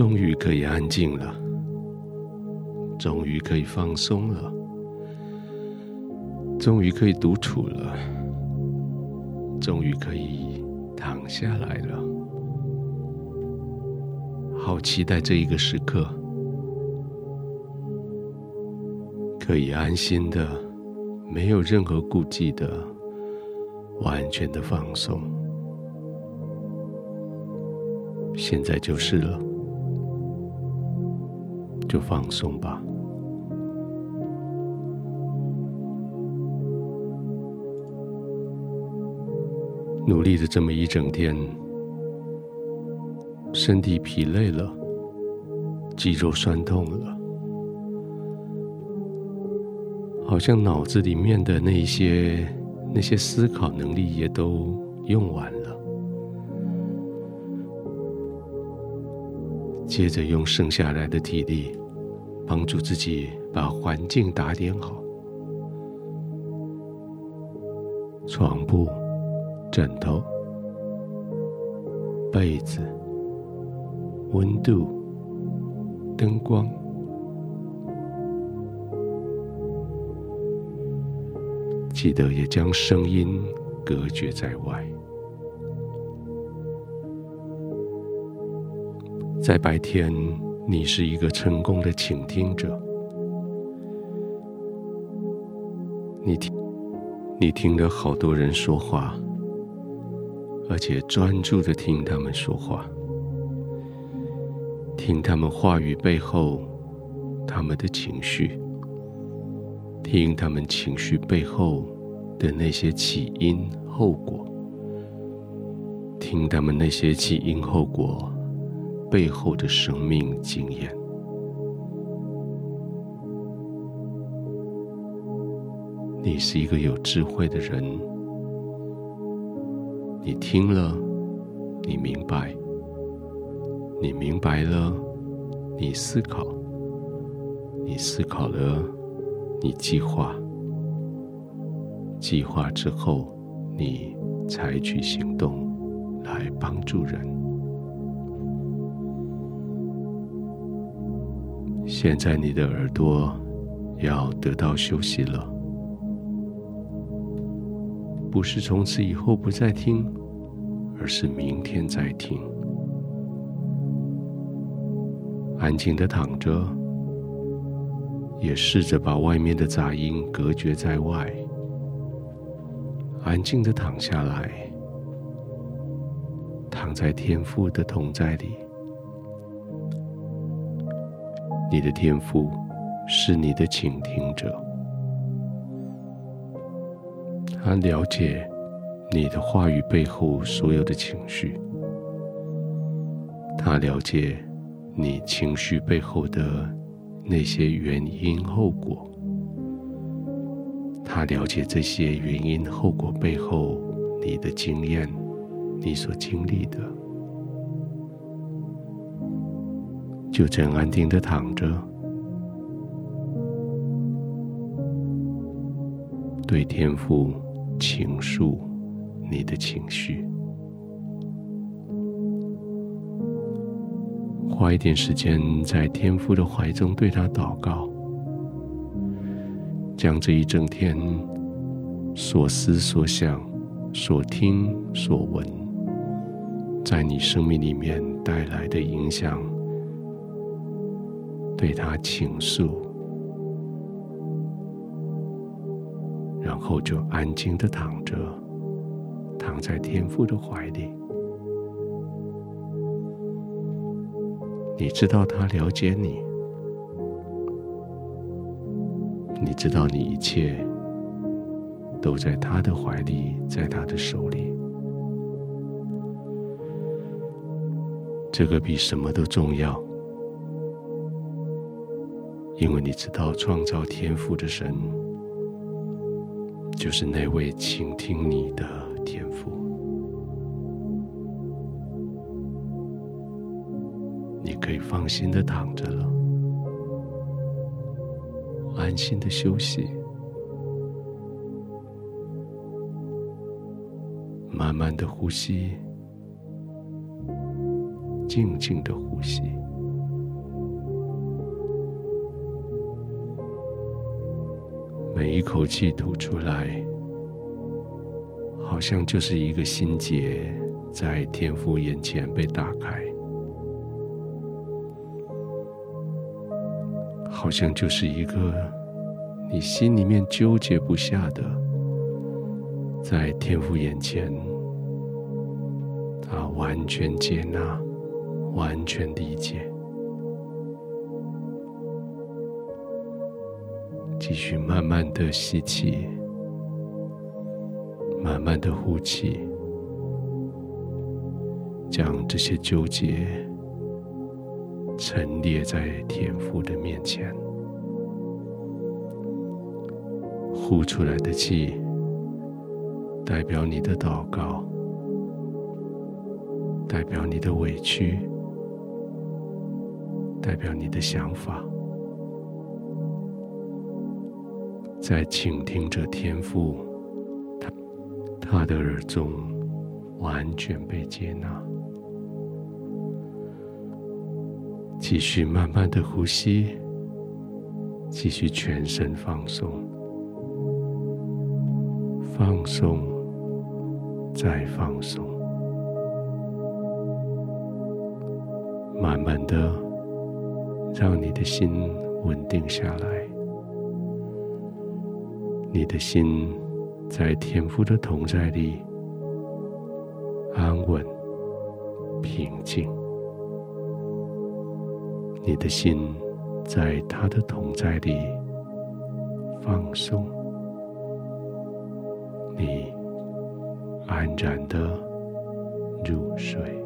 终于可以安静了，终于可以放松了，终于可以独处了，终于可以躺下来了。好期待这一个时刻，可以安心的，没有任何顾忌的，完全的放松。现在就是了。就放松吧。努力的这么一整天，身体疲累了，肌肉酸痛了，好像脑子里面的那些那些思考能力也都用完了。接着用剩下来的体力，帮助自己把环境打点好，床铺、枕头、被子、温度、灯光，记得也将声音隔绝在外。在白天，你是一个成功的倾听者。你听，你听了好多人说话，而且专注的听他们说话，听他们话语背后他们的情绪，听他们情绪背后的那些起因后果，听他们那些起因后果。背后的生命经验，你是一个有智慧的人。你听了，你明白，你明白了，你思考，你思考了，你计划，计划之后，你采取行动来帮助人。现在你的耳朵要得到休息了，不是从此以后不再听，而是明天再听。安静的躺着，也试着把外面的杂音隔绝在外。安静的躺下来，躺在天父的同在里。你的天赋是你的倾听者，他了解你的话语背后所有的情绪，他了解你情绪背后的那些原因后果，他了解这些原因后果背后你的经验，你所经历的。就这样安定的躺着，对天父倾诉你的情绪，花一点时间在天父的怀中对他祷告，将这一整天所思所想、所听所闻，在你生命里面带来的影响。对他倾诉，然后就安静的躺着，躺在天父的怀里。你知道他了解你，你知道你一切都在他的怀里，在他的手里。这个比什么都重要。因为你知道，创造天赋的神就是那位倾听你的天赋。你可以放心的躺着了，安心的休息，慢慢的呼吸，静静的呼吸。每一口气吐出来，好像就是一个心结在天父眼前被打开，好像就是一个你心里面纠结不下的，在天父眼前，他完全接纳，完全理解。继续慢慢的吸气，慢慢的呼气，将这些纠结陈列在天父的面前。呼出来的气，代表你的祷告，代表你的委屈，代表你的想法。在倾听着天父，他他的耳中完全被接纳。继续慢慢的呼吸，继续全身放松，放松，再放松，慢慢的让你的心稳定下来。你的心在天父的同在里安稳平静，你的心在他的同在里放松，你安然的入睡。